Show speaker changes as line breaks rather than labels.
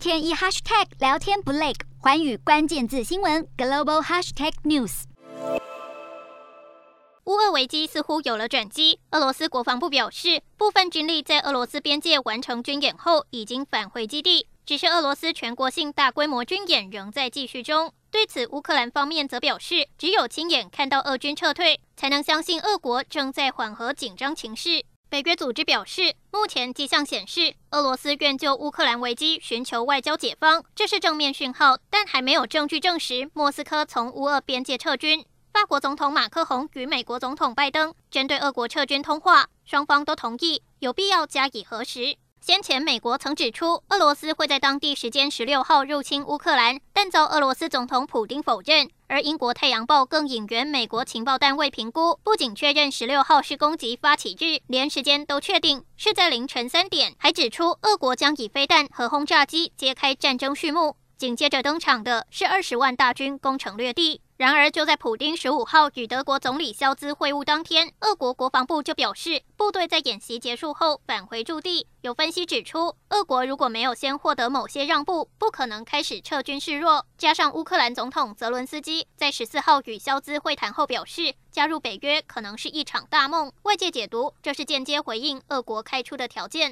天一 hashtag 聊天不累，寰宇关键字新闻 global hashtag news。
乌俄危机似乎有了转机。俄罗斯国防部表示，部分军力在俄罗斯边界完成军演后，已经返回基地。只是俄罗斯全国性大规模军演仍在继续中。对此，乌克兰方面则表示，只有亲眼看到俄军撤退，才能相信俄国正在缓和紧张情势。北约组织表示，目前迹象显示，俄罗斯愿就乌克兰危机寻求外交解方，这是正面讯号，但还没有证据证实莫斯科从乌俄边界撤军。法国总统马克宏与美国总统拜登针对俄国撤军通话，双方都同意有必要加以核实。先前美国曾指出，俄罗斯会在当地时间十六号入侵乌克兰，但遭俄罗斯总统普丁否认。而英国《太阳报》更引援美国情报单位评估，不仅确认十六号是攻击发起日，连时间都确定是在凌晨三点，还指出俄国将以飞弹和轰炸机揭开战争序幕。紧接着登场的是二十万大军攻城略地。然而，就在普丁十五号与德国总理肖兹会晤当天，俄国国防部就表示，部队在演习结束后返回驻地。有分析指出，俄国如果没有先获得某些让步，不可能开始撤军示弱。加上乌克兰总统泽伦斯基在十四号与肖兹会谈后表示，加入北约可能是一场大梦。外界解读，这是间接回应俄国开出的条件。